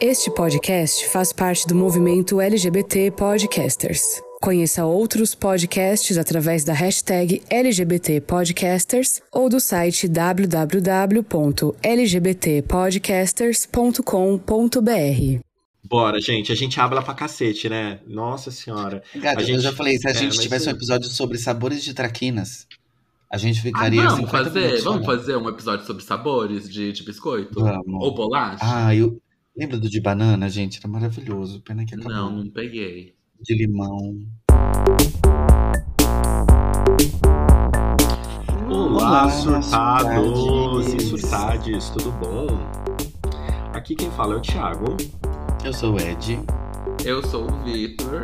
Este podcast faz parte do movimento LGBT Podcasters. Conheça outros podcasts através da hashtag LGBT Podcasters ou do site www.lgbtpodcasters.com.br. Bora, gente. A gente habla pra cacete, né? Nossa senhora. Gata, a gente... eu já falei, se a É, gente mas tivesse um episódio sobre sabores de traquinas, a gente Ah, ficaria vamos 50 fazer, minutos vamos falando. fazer um episódio sobre sabores de, de biscoito? Vamos. Ou bolacha? Ah, eu... Lembra do de banana, gente? Era maravilhoso. Pena que acabou. não, não peguei. De limão. Olá, Olá, surtados e surtades. tudo bom? Aqui quem fala é o Thiago Eu sou o Ed. Eu sou o Vitor.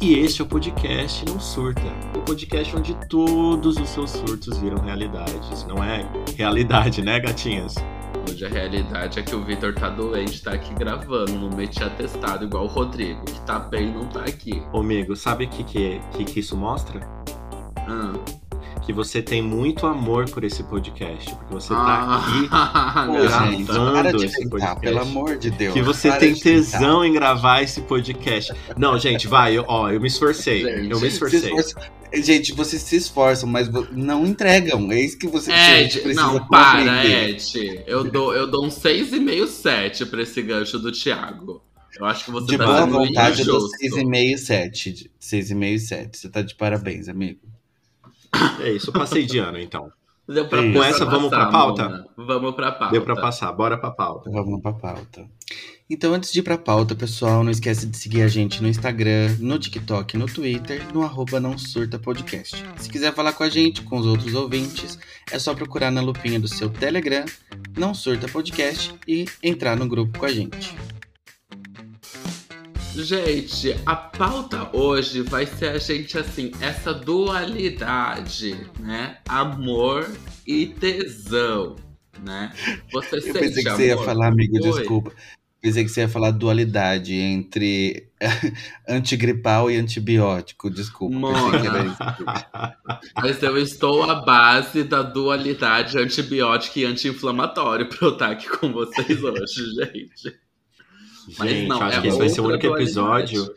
e este é o podcast Não Surta, o podcast onde todos os seus surtos viram realidades. Não é realidade, né, gatinhas? Hoje a realidade é que o Vitor tá doente, tá aqui gravando, não meti atestado igual o Rodrigo, que tá bem e não tá aqui. Ô, amigo, sabe o que, que, que, que isso mostra? Ah. Que você tem muito amor por esse podcast, porque você tá aqui Ah, gente, gravando para de esse tentar, podcast. pelo amor de Deus. Que você tem tentar. tesão em gravar esse podcast. Não, gente, vai, eu- ó, eu me esforcei. Gente, eu me esforcei. Gente, vocês se esforçam, mas não entregam. É isso que você Ed, precisa não, para, compreender. Ed. Eu dou, eu dou um 6,5, 7 pra esse gancho do Thiago. Eu acho que você De tá boa vontade, eu dou injusto. 6,5 7. 6,5 e 7. Você tá de parabéns, amigo. É isso, eu passei de ano, então. Deu pra, Com deu pra essa, vamos pra passar, pauta? Mona. Vamos pra pauta. Deu pra passar, bora pra pauta. Vamos pra pauta. Então, antes de ir pra pauta, pessoal, não esquece de seguir a gente no Instagram, no TikTok, no Twitter, no arroba não surta podcast. Se quiser falar com a gente, com os outros ouvintes, é só procurar na lupinha do seu Telegram, não surta podcast, e entrar no grupo com a gente. Gente, a pauta hoje vai ser a gente assim, essa dualidade, né? Amor e tesão, né? Você Eu pensei que você ia falar, amigo, Oi? desculpa. Pensei que você ia falar dualidade entre antigripal e antibiótico, desculpa. Isso. Mas eu estou à base da dualidade antibiótico e anti-inflamatório pra eu estar aqui com vocês hoje, gente. Mas Gente, não, acho é que esse vai ser o único episódio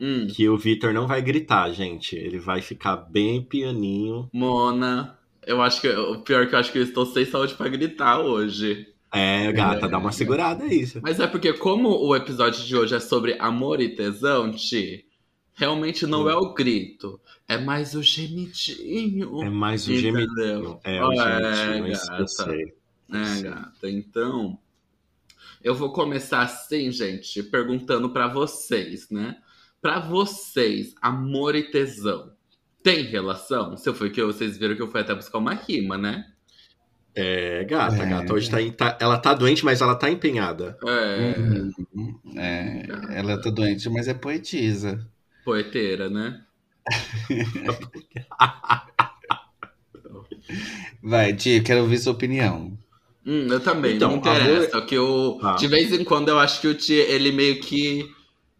Hum, que o Vitor não vai gritar, gente. Ele vai ficar bem pianinho. Mona, eu acho que o pior é que eu acho que eu estou sem saúde pra gritar hoje. É, gata, dá uma segurada aí. Mas é porque, como o episódio de hoje é sobre amor e tesão, Ti, realmente não é o grito, é mais o gemidinho. É mais o Entendeu? gemidinho. É, o É, gemidinho, gata. É, gata. Então, eu vou começar assim, gente, perguntando pra vocês, né? Pra vocês, amor e tesão tem relação? Se eu foi que vocês viram que eu fui até buscar uma rima, né? É, gata, É. gata. Hoje tá, em- tá- ela tá doente, mas ela tá empenhada. É, Uhum. É, ela tá doente, mas é poetisa. poeteira, né? Vai, Tia, quero ouvir sua opinião. Hum, eu também, Então, não interessa. Que o, Ah. De vez em quando eu acho que o Tia, ele meio que,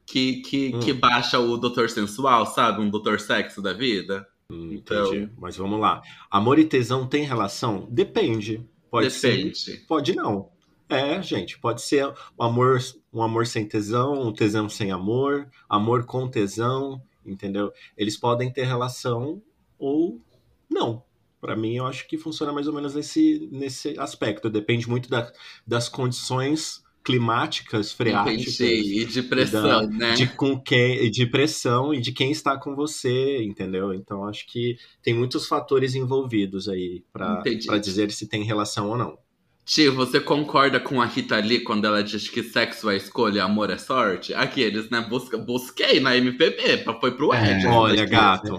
que, que, Hum. que baixa o doutor sensual, sabe? Um doutor sexo da vida. Hum, Então- Entendi. Mas vamos lá. Amor e tesão tem relação? Depende. Pode ser. Depende. Pode não. É, gente, pode ser um amor, um amor sem tesão, um tesão sem amor, amor com tesão, entendeu? Eles podem ter relação ou não. Pra mim, eu acho que funciona mais ou menos nesse, nesse aspecto. Depende muito da- das condições climáticas, freáticas, Entendi. E de pressão, da- né? de com quem, de pressão e de quem está com você, entendeu? Então acho que tem muitos fatores envolvidos aí pra dizer se tem relação ou não. Tio, você concorda com a Rita Lee quando ela diz que sexo é escolha, amor é sorte? Aqueles, né? Busca, busquei na MPB, foi pro Ed. É, olha, mas gato.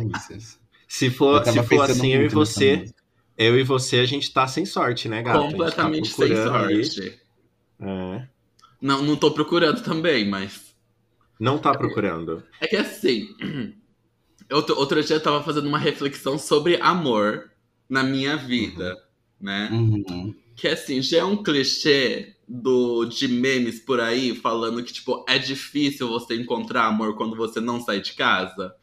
Se for, se for assim, eu e você, eu e você, a gente tá sem sorte, né, gato? Tá Completamente sem procurando aí. sorte. É. Não, não tô procurando também, mas. Não tá procurando. É que assim. Outro, outro dia eu tava fazendo uma reflexão sobre amor na minha vida, né? Uhum. Que assim, já é um clichê do, de memes por aí falando que, tipo, é difícil você encontrar amor quando você não sai de casa.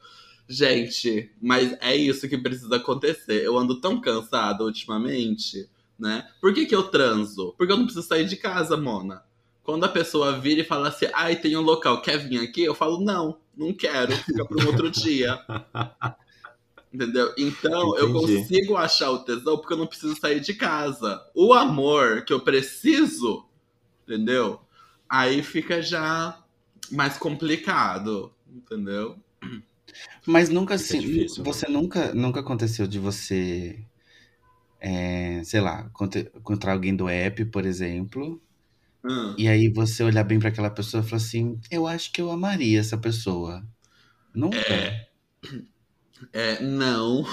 Gente, mas é isso que precisa acontecer. Eu ando tão cansado ultimamente, né? Por que, que eu transo? Porque eu não preciso sair de casa, Mona. Quando a pessoa vira e fala assim, ai, tem um local, quer vir aqui? Eu falo, não, não quero, fica para um outro dia. Entendeu? Então eu Entendi. consigo achar o tesão porque eu não preciso sair de casa. O amor que eu preciso, entendeu? Aí fica já mais complicado, entendeu? Mas nunca Fica assim, difícil, né? você nunca, nunca aconteceu de você, é, sei lá, encontrar alguém do app, por exemplo, Hum. e aí você olhar bem pra aquela pessoa e falar assim, eu acho que eu amaria essa pessoa. Nunca? É, não.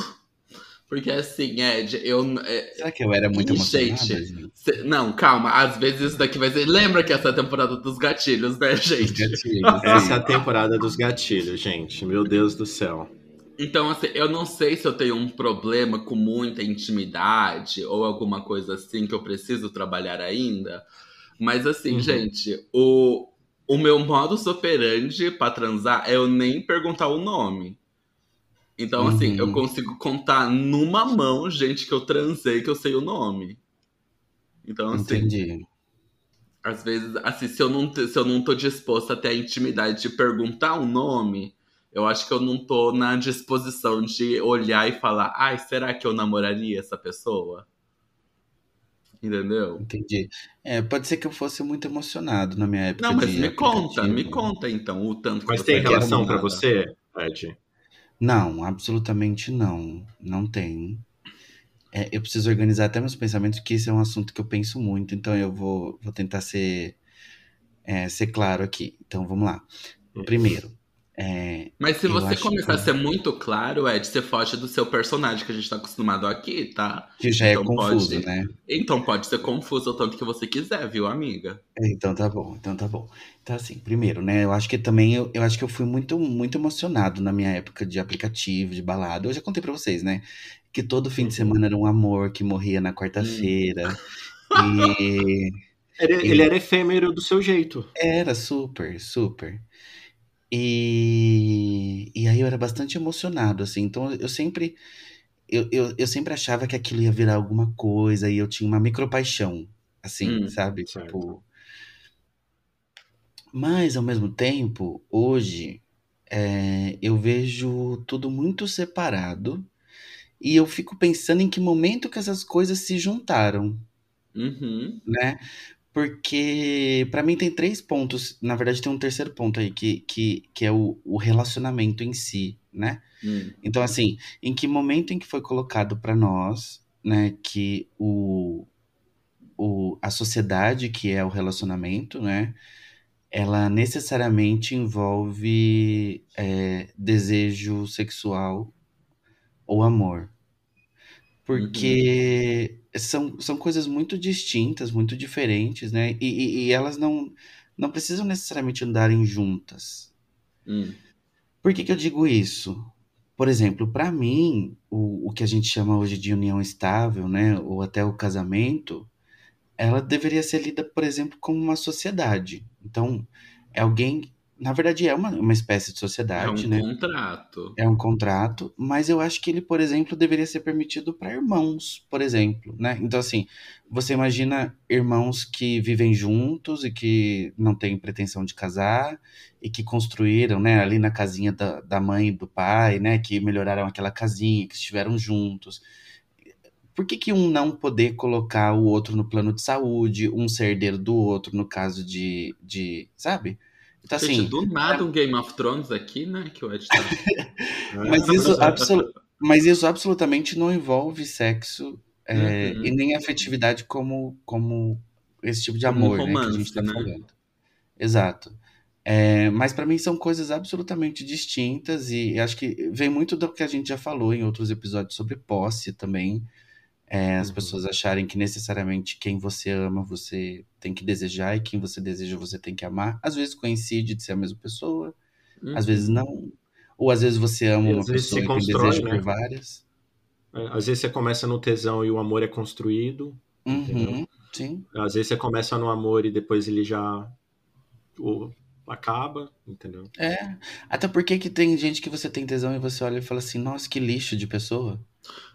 Porque assim, Ed, eu. é, Será que eu era muito emocionada? gente. cê- não, calma. Às vezes isso daqui vai ser. Lembra que essa é a temporada dos gatilhos, né, gente? gatilhos, Essa é a temporada dos gatilhos, gente. Meu Deus do céu. Então, assim, eu não sei se eu tenho um problema com muita intimidade ou alguma coisa assim que eu preciso trabalhar ainda. Mas, assim, Uhum. gente, o, o meu modus operandi pra transar é eu nem perguntar o nome. Então, assim, Uhum. eu consigo contar numa mão gente que eu transei que eu sei o nome. Então, assim, Entendi. às vezes, assim, se eu não, se eu não tô disposto a ter a intimidade de perguntar o nome, eu acho que eu não tô na disposição de olhar e falar, ai, será que eu namoraria essa pessoa? Entendeu? Entendi. É, pode ser que eu fosse muito emocionado na minha época Não, mas de me conta, me conta então o tanto que Mas tem quer relação pra nada. você, Ed? Não, absolutamente não. Não tem. É, eu preciso organizar até meus pensamentos, porque isso é um assunto que eu penso muito, então eu vou, vou tentar ser, é, ser claro aqui. Então vamos lá. Primeiro, é, Mas se você começar que- a ser muito claro, Ed, você foge do seu personagem que a gente tá acostumado aqui, tá? que já é Então confuso, pode- né? Então pode ser confuso o tanto que você quiser, viu, amiga? Então tá bom, então tá bom. Então assim, primeiro, né, eu acho que também eu, eu acho que eu fui muito muito emocionado na minha época de aplicativo, de balada. Eu já contei pra vocês, né, que todo fim de Uhum. semana era um amor que morria na quarta-feira. E Ele, ele era efêmero do seu jeito. era super, super. E, e aí eu era bastante emocionado, assim. Então eu sempre eu, eu, eu sempre achava que aquilo ia virar alguma coisa e eu tinha uma micropaixão, assim, Hum, sabe? certo. Tipo. Mas ao mesmo tempo, hoje é, eu vejo tudo muito separado e eu fico pensando em que momento que essas coisas se juntaram, Uhum. né? Porque pra mim tem três pontos, na verdade tem um terceiro ponto aí, que, que, que é o, o relacionamento em si, né? Hum. Então, assim, em que momento em que foi colocado pra nós, né, que o, o, a sociedade, que é o relacionamento, né, ela necessariamente envolve é, desejo sexual ou amor. Porque são, são coisas muito distintas, muito diferentes, né? E, e- e elas não, não precisam necessariamente andarem juntas. Hum. Por que que eu digo isso? Por exemplo, para mim, o, o que a gente chama hoje de união estável, né, ou até o casamento, ela deveria ser lida, por exemplo, como uma sociedade. Então, é alguém, na verdade, é uma, uma espécie de É sociedade, um né? contrato. É um contrato, mas eu acho que ele, por exemplo, deveria ser permitido para irmãos, por exemplo, né? Então, assim, você imagina irmãos que vivem juntos e que não têm pretensão de casar e que construíram, né, ali na casinha da, da mãe e do pai, né, que melhoraram aquela casinha, que estiveram juntos. Por que que um não poder colocar o outro no plano de saúde, um ser herdeiro do outro, no caso de, de sabe? Então, Gente, assim, do nada um Game of Thrones aqui, né? Que o Ed tá. Mas isso, absolu- mas isso absolutamente não envolve sexo é, Uhum. e nem afetividade como, como esse tipo de Como um amor, né, que a romance, gente tá né? falando. Exato. É, mas para mim são coisas absolutamente distintas e acho que vem muito do que a gente já falou em outros episódios sobre posse também. É, as Uhum. pessoas acharem que necessariamente quem você ama você tem que desejar e quem você deseja você tem que amar. Às vezes coincide de ser a mesma pessoa, às vezes Uhum. não. Ou às vezes você ama E uma às vezes pessoa e tem desejo né? por várias. É, Às vezes você começa no tesão e o amor é construído. Uhum, sim. Às vezes você começa no amor e depois ele já o- acaba, entendeu? É. Até porque que tem gente que você tem tesão e você olha e fala assim, nossa, que lixo de pessoa.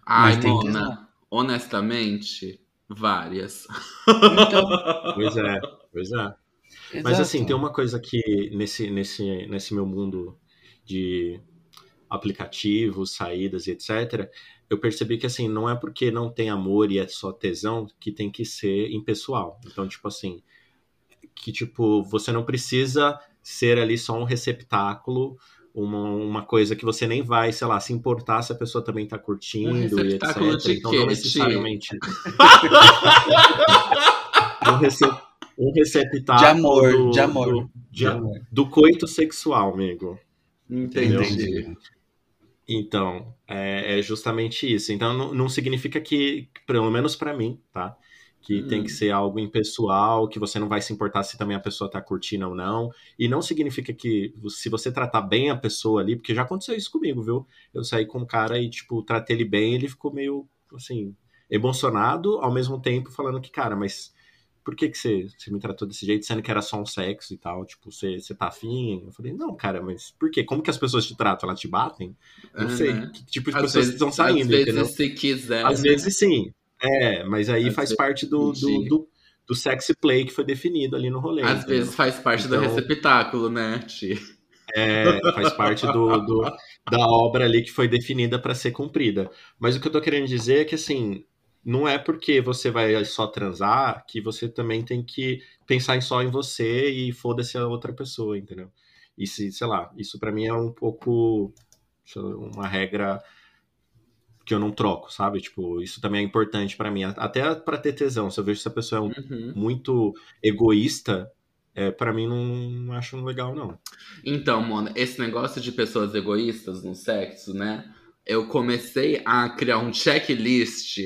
Ai, Mas tem Mona, tesão. Honestamente, várias. Então, Pois é, pois é. Mas assim, Exato. tem uma coisa que nesse, nesse, nesse meu mundo de aplicativos, saídas e etc., eu percebi que assim, não é porque não tem amor e é só tesão que tem que ser impessoal. Então, tipo assim, que tipo, você não precisa ser ali só um receptáculo, uma, uma coisa que você nem vai, sei lá, se importar se a pessoa também tá curtindo Um e etc. então não necessariamente. um, rece- um receptáculo De amor, do- de amor. do- de- De amor. do coito sexual, amigo. Entendi. Entendi. Então, é, é justamente isso. Então, não, não significa que, pelo menos pra mim, tá? Que Hum. tem que ser algo impessoal, que você não vai se importar se também a pessoa tá curtindo ou não. E não significa que, se você tratar bem a pessoa ali, porque já aconteceu isso comigo, viu? Eu saí com um cara e, tipo, tratei ele bem, ele ficou meio, assim, emocionado, ao mesmo tempo falando que, cara, mas por que, que você, você me tratou desse jeito, sendo que era só um sexo e tal? Tipo, você, você tá afim? Eu falei, não, cara, mas por quê? Como que as pessoas te tratam? Elas te batem? Não É, sei. Que tipo de Às pessoas vezes, estão às saindo, vezes, entendeu? se quiser. Às né? vezes sim. É, mas aí Às faz parte do, do, do, do sexy play que foi definido ali no rolê. Às entendeu? vezes faz parte do Então- receptáculo, né, Ti? É, faz parte do, do- da obra ali que foi definida para ser cumprida. Mas o que eu tô querendo dizer é que, assim, não é porque você vai só transar que você também tem que pensar só em você e foda-se a outra pessoa, entendeu? E se, sei lá, isso para mim é um pouco uma regra que eu não troco, sabe? Tipo, isso também é importante para mim, até para ter tesão. Se eu vejo essa pessoa é um- Uhum. muito egoísta, é, para mim não, não acho legal, não. Então, Mona, esse negócio de pessoas egoístas no sexo, né? Eu comecei a criar um checklist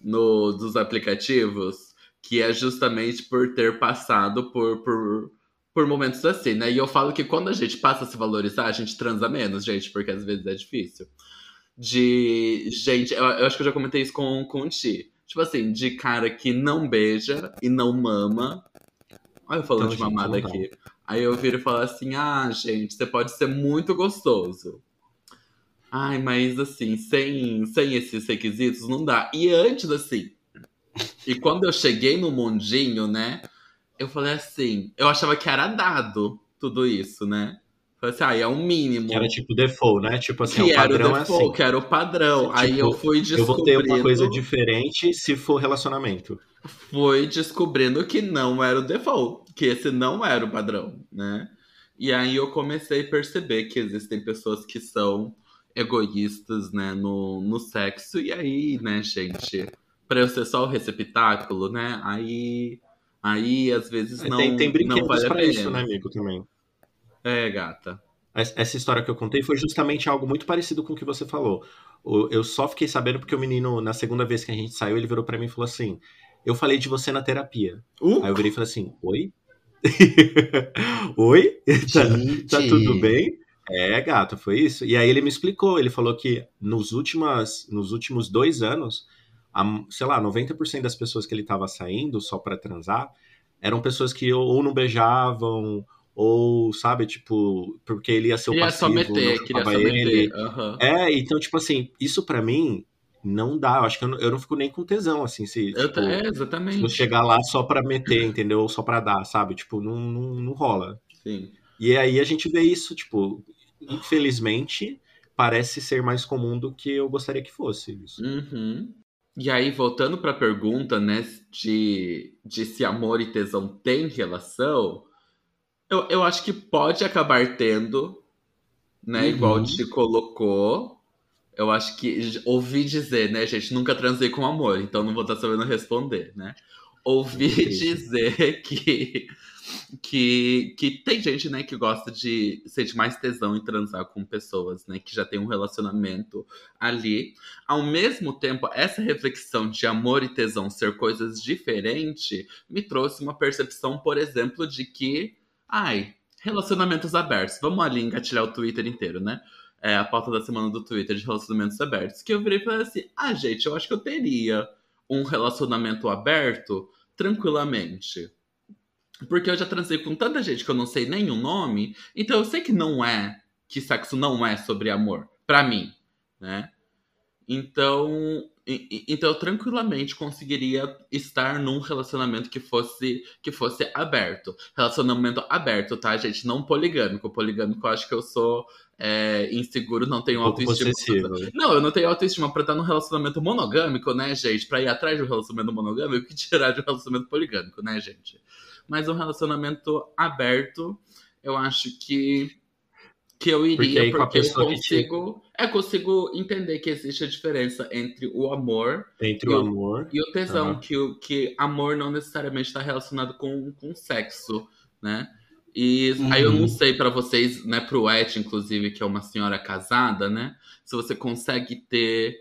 no, dos aplicativos que é justamente por ter passado por, por, por momentos assim, né? E eu falo que quando a gente passa a se valorizar, a gente transa menos, gente, porque às vezes é difícil. De gente, eu, eu acho que eu já comentei isso com, com o Ti. Tipo assim, de cara que não beija e não mama. Olha eu falando Então, de mamada aqui. Aí eu viro e falo assim: ah, gente, você pode ser muito gostoso. Ai, mas assim, sem, sem esses requisitos não dá. E antes, assim. E quando eu cheguei no mundinho, né? Eu falei assim: eu achava que era dado tudo isso, né? Assim: ah, é o mínimo. Que era tipo default, né? Tipo assim, que o era padrão o é default, assim. que era o padrão. Tipo, Aí eu fui Eu descobrindo. vou ter uma coisa diferente se for relacionamento. foi descobrindo que não era o default, que esse não era o padrão, né? E aí eu comecei a perceber que existem pessoas que são egoístas, né, no, no sexo, e aí, né, gente, pra eu ser só o receptáculo, né, aí, aí às vezes não, tem, tem não brinquedos vale a pra isso, né, amigo, também. É, gata. Es- Essa história que eu contei foi justamente algo muito parecido com o que você falou. Eu só fiquei sabendo porque o menino, na segunda vez que a gente saiu, ele virou pra mim e falou assim: Eu falei de você na terapia. Uh, Aí eu virei e falei assim: Oi? Oi? Tá, tá tudo bem? É, gato, foi isso. E aí ele me explicou, ele falou que nos, últimas, nos últimos dois anos, a- sei lá, 90% das pessoas que ele tava saindo só pra transar eram pessoas que ou não beijavam, ou, sabe, tipo, porque ele ia ser o queria só passivo, meter, não queria só ele. meter. aham. É, então, tipo assim, isso pra mim não dá. Eu acho que eu não, eu não fico nem com tesão, assim, se, Eu tipo, é, se eu exatamente. chegar lá só pra meter, entendeu? Ou só pra dar, sabe? Tipo, não, não, não rola. Sim. E aí a gente vê isso, tipo, infelizmente, parece ser mais comum do que eu gostaria que fosse isso. Uhum. E aí, voltando pra pergunta, né, de, de se amor e tesão têm relação, eu, eu acho que pode acabar tendo, né, Uhum. igual Ti colocou. Eu acho que ouvi dizer, né, gente, nunca transei com amor, então não vou estar sabendo responder, né? Ouvi dizer que, que, que tem gente, né, que gosta de sentir mais tesão em transar com pessoas, né, que já tem um relacionamento ali. Ao mesmo tempo, essa reflexão de amor e tesão ser coisas diferentes me trouxe uma percepção, por exemplo, de que, ai, relacionamentos abertos. Vamos ali engatilhar o Twitter inteiro, né? É a pauta da semana do Twitter de relacionamentos abertos. Que eu virei e falei assim: ah, gente, eu acho que eu teria um relacionamento aberto tranquilamente. Porque eu já transei com tanta gente que eu não sei o nome, então eu sei que não é, que sexo não é sobre amor, pra mim, né? Então, então eu tranquilamente conseguiria estar num relacionamento que fosse que fosse aberto. Relacionamento aberto, tá, gente? Não poligâmico. Poligâmico, eu acho que eu sou é, inseguro, não tenho um autoestima. Pra... Não, eu não tenho autoestima pra estar num relacionamento monogâmico, né, gente? Pra ir atrás de um relacionamento monogâmico e tirar de um relacionamento poligâmico, né, gente? Mas um relacionamento aberto, eu acho que que eu iria, porque, porque eu consigo, te... é, consigo entender que existe a diferença entre o amor, entre o amor e o tesão, uhum. que, que amor não necessariamente está relacionado com, com sexo, né? E uhum. aí eu não uhum. sei para vocês, né, pro Et, inclusive, que é uma senhora casada, né? Se você consegue ter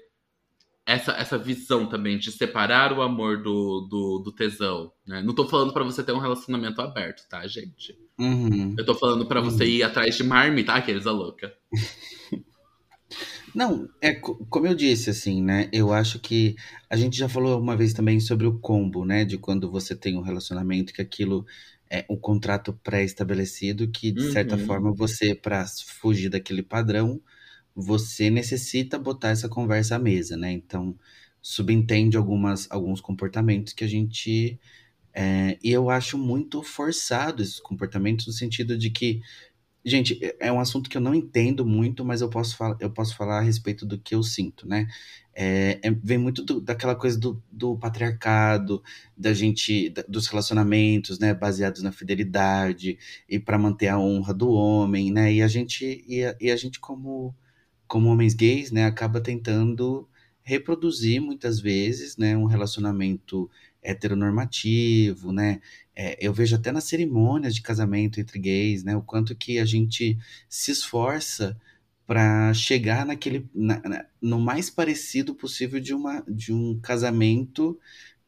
essa, essa visão também de separar o amor do, do, do tesão, né? Não tô falando para você ter um relacionamento aberto, tá, gente? Uhum. Eu tô falando para você uhum. ir atrás de marmita, tá? Aqueles a louca. Não, é como eu disse, assim, né? Eu acho que a gente já falou uma vez também sobre o combo, né? De quando você tem um relacionamento que aquilo é um contrato pré-estabelecido, que de certa uhum. forma você, para fugir daquele padrão, você necessita botar essa conversa à mesa, né? Então, subentende algumas, alguns comportamentos que a gente. É, e eu acho muito forçado esses comportamentos, no sentido de que. Gente, é, é um assunto que eu não entendo muito, mas eu posso, falar, eu posso falar a respeito do que eu sinto, né? É, é, vem muito do, daquela coisa do, do, patriarcado, da gente, da, dos relacionamentos, né, baseados na fidelidade e para manter a honra do homem, né? E a gente, e a, e a gente como como homens gays, né, acaba tentando reproduzir muitas vezes, né, um relacionamento heteronormativo, né? É, eu vejo até nas cerimônias de casamento entre gays, né, o quanto que a gente se esforça para chegar naquele na, na, no mais parecido possível de uma de um casamento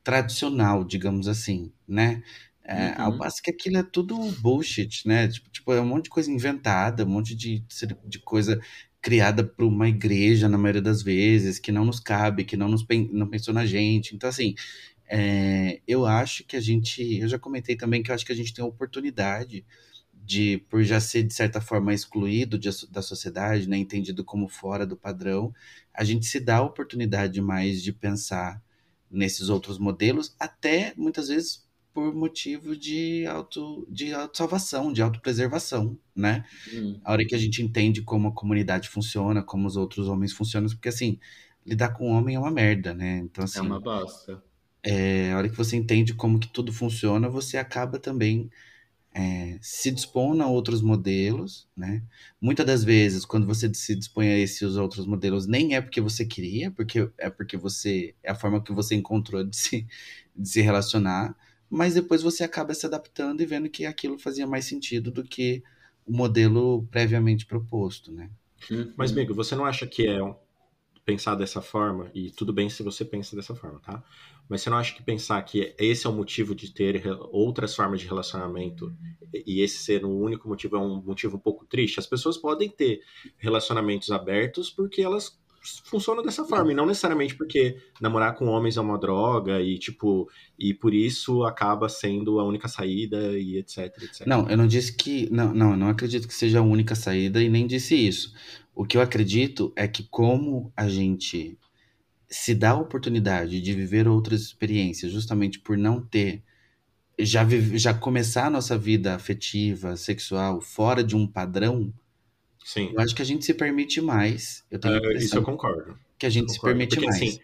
tradicional, digamos assim, né? É, uhum. Ao passo que aquilo é tudo bullshit, né? Tipo, tipo, é um monte de coisa inventada, um monte de, de coisa criada por uma igreja, na maioria das vezes, que não nos cabe, que não, nos, não pensou na gente. Então, assim, é, eu acho que a gente. Eu já comentei também que eu acho que a gente tem a oportunidade de, por já ser, de certa forma, excluído de, da sociedade, né, entendido como fora do padrão, a gente se dá a oportunidade mais de pensar nesses outros modelos, até muitas vezes por motivo de auto de autosalvação, de autopreservação, né? Hum. A hora que a gente entende como a comunidade funciona, como os outros homens funcionam, porque assim, lidar com um homem é uma merda, né? Então assim, é uma bosta. É, a hora que você entende como que tudo funciona, você acaba também é, se dispondo a outros modelos, né? Muitas das vezes, quando você se dispõe a esses outros modelos, nem é porque você queria, porque é porque você é a forma que você encontrou de se, de se relacionar mas depois você acaba se adaptando e vendo que aquilo fazia mais sentido do que o modelo previamente proposto, né? Mas, amigo, você não acha que é pensar dessa forma, e tudo bem se você pensa dessa forma, tá? Mas você não acha que pensar que esse é o motivo de ter outras formas de relacionamento e esse ser o único motivo é um motivo um pouco triste? As pessoas podem ter relacionamentos abertos porque elas funciona dessa forma, e não necessariamente porque namorar com homens é uma droga e tipo, e por isso acaba sendo a única saída e etc, etc. Não, eu não disse que não, não, eu não acredito que seja a única saída e nem disse isso. O que eu acredito é que como a gente se dá a oportunidade de viver outras experiências justamente por não ter já vive, já começar a nossa vida afetiva, sexual fora de um padrão, Sim. Eu acho que a gente se permite mais. Eu tenho uh, isso eu concordo. Que a gente se permite Porque, mais. Assim,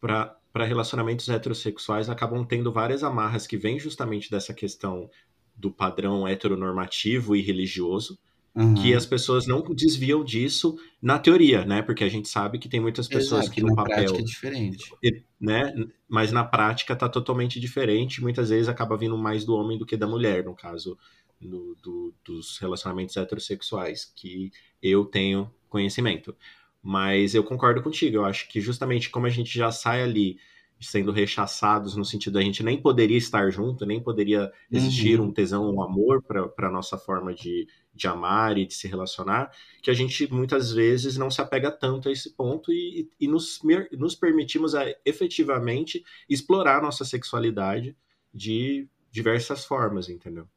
para relacionamentos heterossexuais acabam tendo várias amarras que vêm justamente dessa questão do padrão heteronormativo e religioso, uhum. que as pessoas não desviam disso na teoria, né? Porque a gente sabe que tem muitas pessoas Exato, que no papel é diferente, né? Mas na prática tá totalmente diferente. Muitas vezes acaba vindo mais do homem do que da mulher, no caso no, do, dos relacionamentos heterossexuais que eu tenho conhecimento. Mas eu concordo contigo, eu acho que justamente como a gente já sai ali sendo rechaçados no sentido da gente nem poderia estar junto, nem poderia existir uhum. um tesão, um amor para a nossa forma de, de amar e de se relacionar, que a gente muitas vezes não se apega tanto a esse ponto e, e nos, nos permitimos a, efetivamente explorar a nossa sexualidade de diversas formas, entendeu?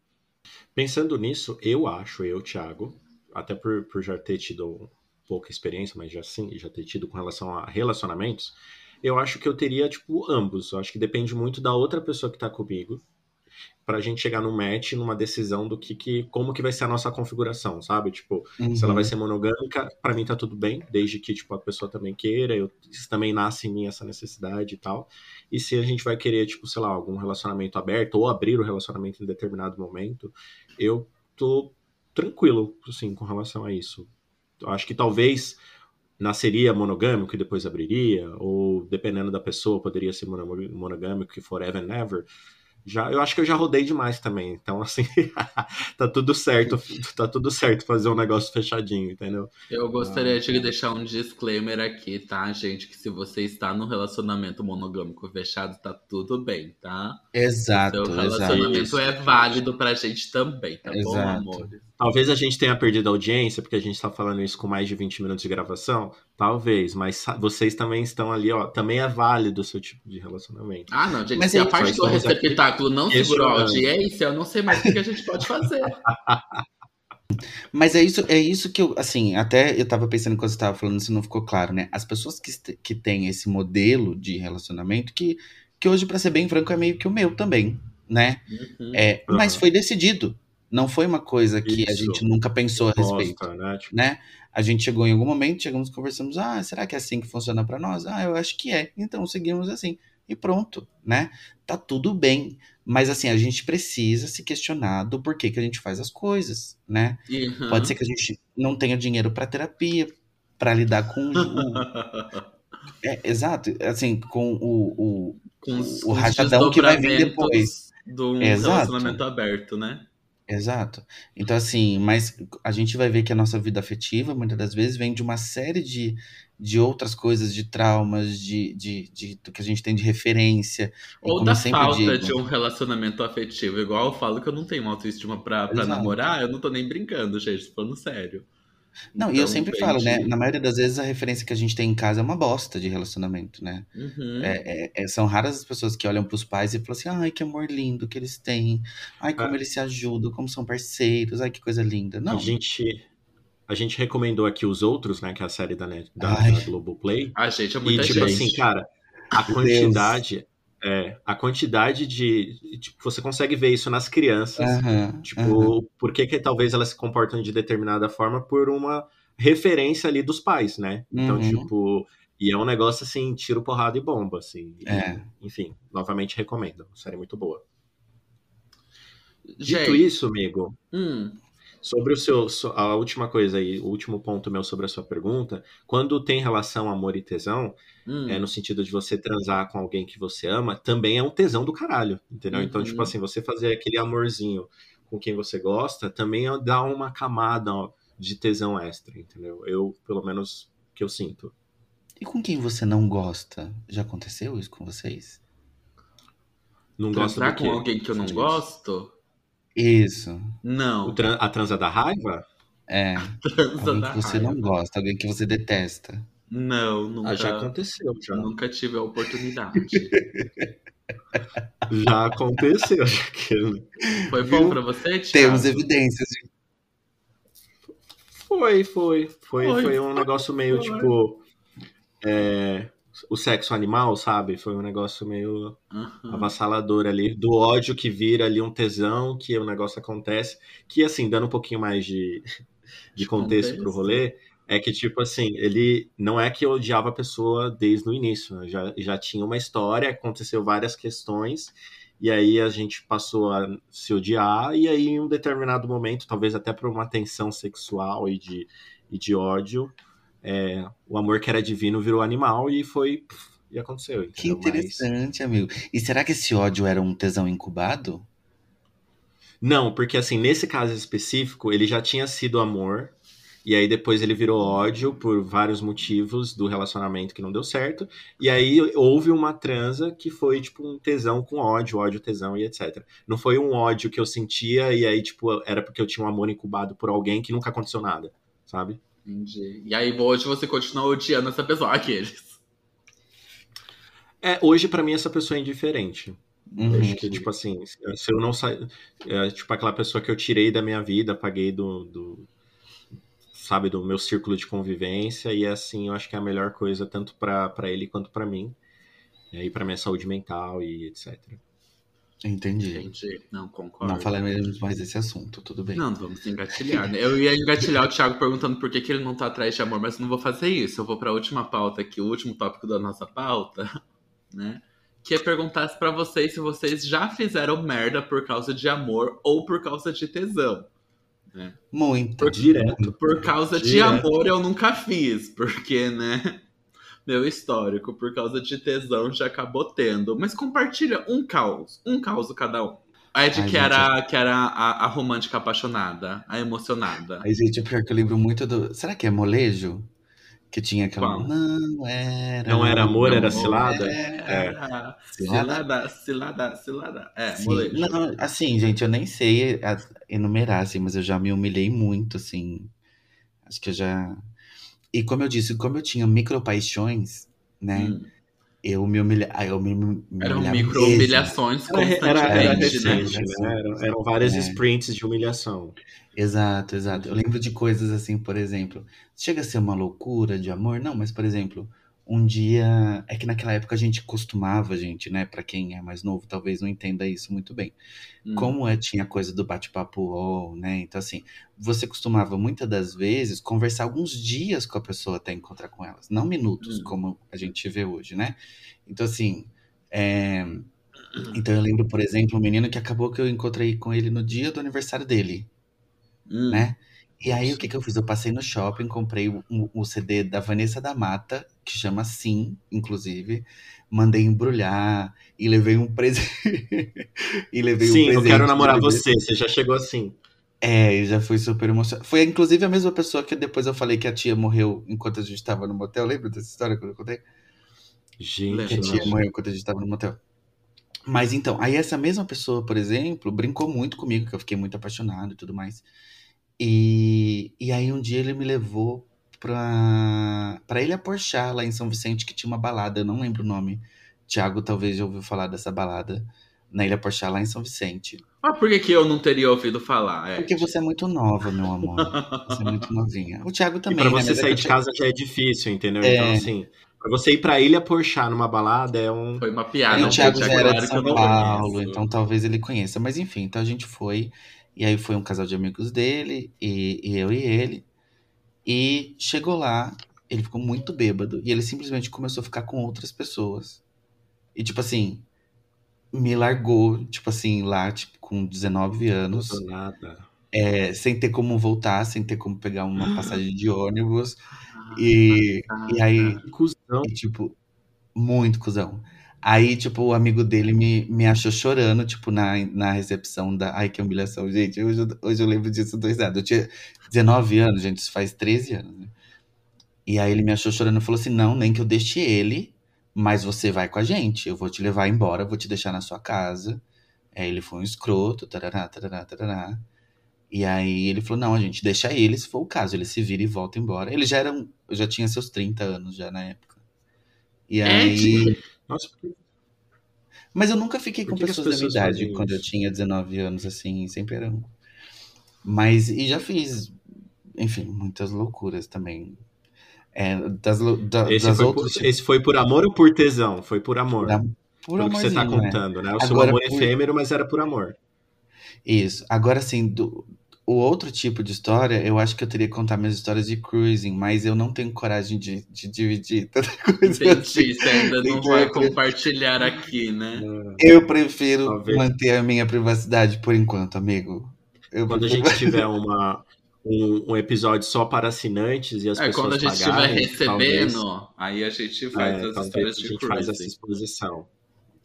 Pensando nisso, eu acho, eu, Thiago, até por, por já ter tido pouca experiência, mas já sim, já ter tido com relação a relacionamentos, eu acho que eu teria, tipo, ambos. Eu acho que depende muito da outra pessoa que tá comigo pra gente chegar no match, numa decisão do que, que como que vai ser a nossa configuração, sabe? Tipo, Uhum. se ela vai ser monogâmica, pra mim tá tudo bem, desde que, tipo, a pessoa também queira, eu, também nasce em mim essa necessidade e tal. E se a gente vai querer, tipo, sei lá, algum relacionamento aberto ou abrir o relacionamento em determinado momento, eu tô tranquilo, assim, com relação a isso. Eu acho que talvez nasceria monogâmico e depois abriria, ou dependendo da pessoa, poderia ser mono- monogâmico e forever and ever. Já, eu acho que eu já rodei demais também. Então, assim, tá tudo certo. Tá tudo certo fazer um negócio fechadinho, entendeu? Eu gostaria de deixar um disclaimer aqui, tá, gente? Que se você está num relacionamento monogâmico fechado, tá tudo bem, tá? Exato, Seu exato. relacionamento Isso, é válido pra gente também, tá bom, Exato. Talvez a gente tenha perdido a audiência, porque a gente tá falando isso com mais de 20 minutos de gravação. Talvez, mas vocês também estão ali, ó. Também é válido o seu tipo de relacionamento. Ah, não, gente. Mas se é a parte do receptáculo não segurou a audiência, eu não sei mais o que a gente pode fazer. Mas é isso, é isso que eu, assim, até eu tava pensando quando você tava falando, se não ficou claro, né? As pessoas que, que têm esse modelo de relacionamento, que, que hoje, pra ser bem franco, é meio que o meu também, né? Uhum. É, Mas Aham. foi decidido. Não foi uma coisa que a Isso. gente nunca pensou a respeito, Gosta, né? Tipo, né? A gente chegou em algum momento, chegamos e conversamos, ah, será que é assim que funciona pra nós? Ah, eu acho que é. Então seguimos assim. E pronto, né? Tá tudo bem. Mas assim, a gente precisa se questionar do porquê que a gente faz as coisas, né? Uhum. Pode ser que a gente não tenha dinheiro pra terapia, pra lidar com o, é, exato, assim, com o, o com os, o rajadão que vai vir depois. De um Exato. relacionamento aberto, né? Exato. Então, assim, mas a gente vai ver que a nossa vida afetiva, muitas das vezes, vem de uma série de, de outras coisas, de traumas, de, de, de- do que a gente tem de referência. E Ou como da eu sempre falta digo, de um relacionamento afetivo. Igual eu falo que eu não tenho autoestima pra, pra Exato. namorar, eu não tô nem brincando, gente, tô falando sério. Não, e eu Então, sempre falo, né? Na maioria das vezes, a referência que a gente tem em casa é uma bosta de relacionamento, né? Uhum. É, é- é- são raras as pessoas que olham pros pais e falam assim: ai, que amor lindo que eles têm. Ai, como É. eles se ajudam, como são parceiros. Ai, que coisa linda. Não. A gente, a gente recomendou aqui os outros, né? Que é a série da, Net, da, da Globoplay. A gente é E, muita tipo gente. assim, cara, a quantidade. É, a quantidade de. Tipo, você consegue ver isso nas crianças. Aham, Tipo, aham. por que, que talvez elas se comportam de determinada forma por uma referência ali dos pais, né? Então, Uhum. tipo. E é um negócio assim, tiro, porrada e bomba, assim. E, É. Enfim, novamente recomendo. Série muito boa. Dito Gente, isso, amigo, hum, Sobre o seu, a última coisa aí, o último ponto meu sobre a sua pergunta, quando tem relação amor e tesão, hum. é no sentido de você transar com alguém que você ama, também é um tesão do caralho, entendeu? Então, Uhum. tipo assim, você fazer aquele amorzinho com quem você gosta, também é- dá uma camada de tesão extra, entendeu? Eu, pelo menos, que eu sinto. E com quem você não gosta? Já aconteceu isso com vocês? Não gosto com alguém que eu não gosto? Isso. Não. Tran- a transa da raiva? É. Transa Alguém da que você raiva. não gosta, alguém que você detesta. Não, nunca. Ah, já aconteceu, já. Nunca tive a oportunidade. Já aconteceu. já que- Foi bom pra você, Thiago? Temos evidências. Foi, foi. Foi, Foi, foi um negócio meio foi. tipo. é, o sexo animal, sabe? Foi um negócio meio Aham. avassalador ali. Do ódio que vira ali um tesão, que o negócio acontece. Que, assim, dando um pouquinho mais de, de contexto pro contexto. rolê, é que, tipo assim, ele. Não é que eu odiava a pessoa desde o início. né? Já, já tinha uma história, aconteceu várias questões. E aí a gente passou a se odiar, e aí em um determinado momento, talvez até por uma tensão sexual e de, e de ódio, é, o amor que era divino virou animal e foi. E aconteceu. Que entendeu? Mas- interessante, amigo. E será que esse ódio era um tesão incubado? Não, porque assim, nesse caso específico, ele já tinha sido amor, e aí depois ele virou ódio por vários motivos do relacionamento que não deu certo, e aí houve uma transa que foi tipo um tesão com ódio, ódio, tesão e etc. Não foi um ódio que eu sentia, e aí, tipo, era porque eu tinha um amor incubado por alguém que nunca aconteceu nada, sabe? Entendi. E aí hoje você continua odiando essa pessoa. Aqueles. É, hoje pra mim essa pessoa é indiferente. Uhum. Acho que, tipo assim, se eu não sair. É, tipo aquela pessoa que eu tirei da minha vida, apaguei do. do sabe, do meu círculo de convivência, e assim, eu acho que é a melhor coisa, tanto para ele quanto para mim, e aí para minha saúde mental e etc. Entendi. Entendi. Não, concordo. Não falaremos mais desse assunto, tudo bem. Não, vamos engatilhar, né? Eu ia engatilhar o Thiago perguntando por que, que ele não tá atrás de amor, mas não vou fazer isso. Eu vou pra última pauta aqui, o último tópico da nossa pauta, né? Que é perguntar pra vocês se vocês já fizeram merda por causa de amor ou por causa de tesão. Né? Muito. Por, direto. Por causa Direto. de amor eu nunca fiz, porque, né? Meu histórico, por causa de tesão, já acabou tendo. Mas compartilha um caos, um caos cada um. A Ed Ai, que gente, era, que era a, a romântica apaixonada, a emocionada. Aí, gente, o pior que eu lembro muito do. Será que é molejo? Que tinha aquela. Qual? Não era. Não era amor, era Não, cilada? Era Cilada? cilada, cilada, cilada. É, Sim. molejo. Não, assim, gente, eu nem sei enumerar, assim, mas eu já me humilhei muito, assim. Acho que eu já. E como eu disse, como eu tinha micropaixões, né? Hum. Eu me humilhei. ah, Eu me, me Eram humilhava micro mesmo. humilhações Era, era, era constantemente, né? recente, né? Eram, eram várias É. sprints de humilhação. Exato, exato. Eu lembro de coisas assim, por exemplo, chega a ser uma loucura de amor? Não, mas por exemplo, um dia. É que naquela época a gente costumava, gente, né? Pra quem é mais novo, talvez não entenda isso muito bem. Hum. Como é, tinha coisa do bate-papo UOL, né? Então, assim, você costumava muitas das vezes conversar alguns dias com a pessoa até encontrar com elas, não minutos, Hum. como a gente vê hoje, né? Então, assim. é, Então, eu lembro, por exemplo, um menino que acabou que eu encontrei com ele no dia do aniversário dele Hum. né? E aí, o que que eu fiz? Eu passei no shopping, comprei o, o CD da Vanessa da Mata, que chama Sim, inclusive. Mandei embrulhar e levei um presente. e levei um Sim, presente. eu quero namorar você. Você já chegou assim. É, já fui super emocionado. Foi inclusive a mesma pessoa que depois eu falei que a tia morreu enquanto a gente estava no motel. Lembra dessa história que eu contei? Gente, Que a tia morreu enquanto a gente estava no motel. Mas então, aí essa mesma pessoa, por exemplo, brincou muito comigo, que eu fiquei muito apaixonado e tudo mais. E, e aí um dia ele me levou pra, pra Ilha Porchá, lá em São Vicente, que tinha uma balada, eu não lembro o nome. Tiago talvez já ouviu falar dessa balada. Na Ilha Porchá, lá em São Vicente. Ah, por que, que eu não teria ouvido falar? É. Porque você é muito nova, meu amor. Você é muito novinha. O Thiago E também, pra né? você Mas é sair de casa já é difícil, entendeu? É. Então, assim, pra você ir pra Ilha Porchá numa balada é um. Foi uma piada. E não o Thiago foi, já era de que eu São Paulo, então talvez ele conheça. Mas enfim, então a gente foi. E aí foi um casal de amigos dele, e, e eu e ele. E chegou lá, ele ficou muito bêbado. E ele simplesmente começou a ficar com outras pessoas. E tipo assim, me largou, tipo assim, lá, tipo, com 19 anos. do nada. é, sem ter como voltar, sem ter como pegar uma passagem de ônibus. E, e aí, Que cuzão. e, tipo, muito cuzão. Aí, tipo, o amigo dele me, me achou chorando, tipo, na, na recepção da. Ai, que humilhação, gente. Hoje, eu- hoje eu lembro disso dois anos. Eu tinha 19 anos, gente, isso faz 13 anos, né? E aí ele me achou chorando e falou assim: não, nem que eu deixe ele, mas você vai com a gente. Eu vou te levar embora, vou te deixar na sua casa. Aí ele foi um escroto, tarará, tarará, tarará. E aí ele falou: não, a gente deixa ele, se for o caso, ele se vira e volta embora. Ele já era um, eu já tinha seus 30 anos já na época. E É, aí. Nossa, Mas eu nunca fiquei com que que as pessoas da minha pessoas idade quando eu tinha 19 anos, assim, sempre era. Mas, e já fiz, enfim, muitas loucuras também. É, das da- esse, das foi outras. por, esse foi por amor ou por tesão? Foi por amor. Da- por pelo que você tá amorzinho, né? contando, né? O seu amor por- efêmero, mas era por amor. Isso. Agora, assim, do, o outro tipo de história, eu acho que eu teria que contar minhas histórias de cruising, mas eu não tenho coragem de, de dividir tanta coisa assim. Entendi, você ainda não Então, vai eu- compartilhar aqui, né? Eu prefiro Talvez. manter a minha privacidade por enquanto, amigo. Eu Quando a prefiro- gente tiver uma, um, um episódio só para assinantes e as É, pessoas quando a gente estiver recebendo, talvez, aí a gente faz é, as histórias a de gente faz essa cruising. exposição.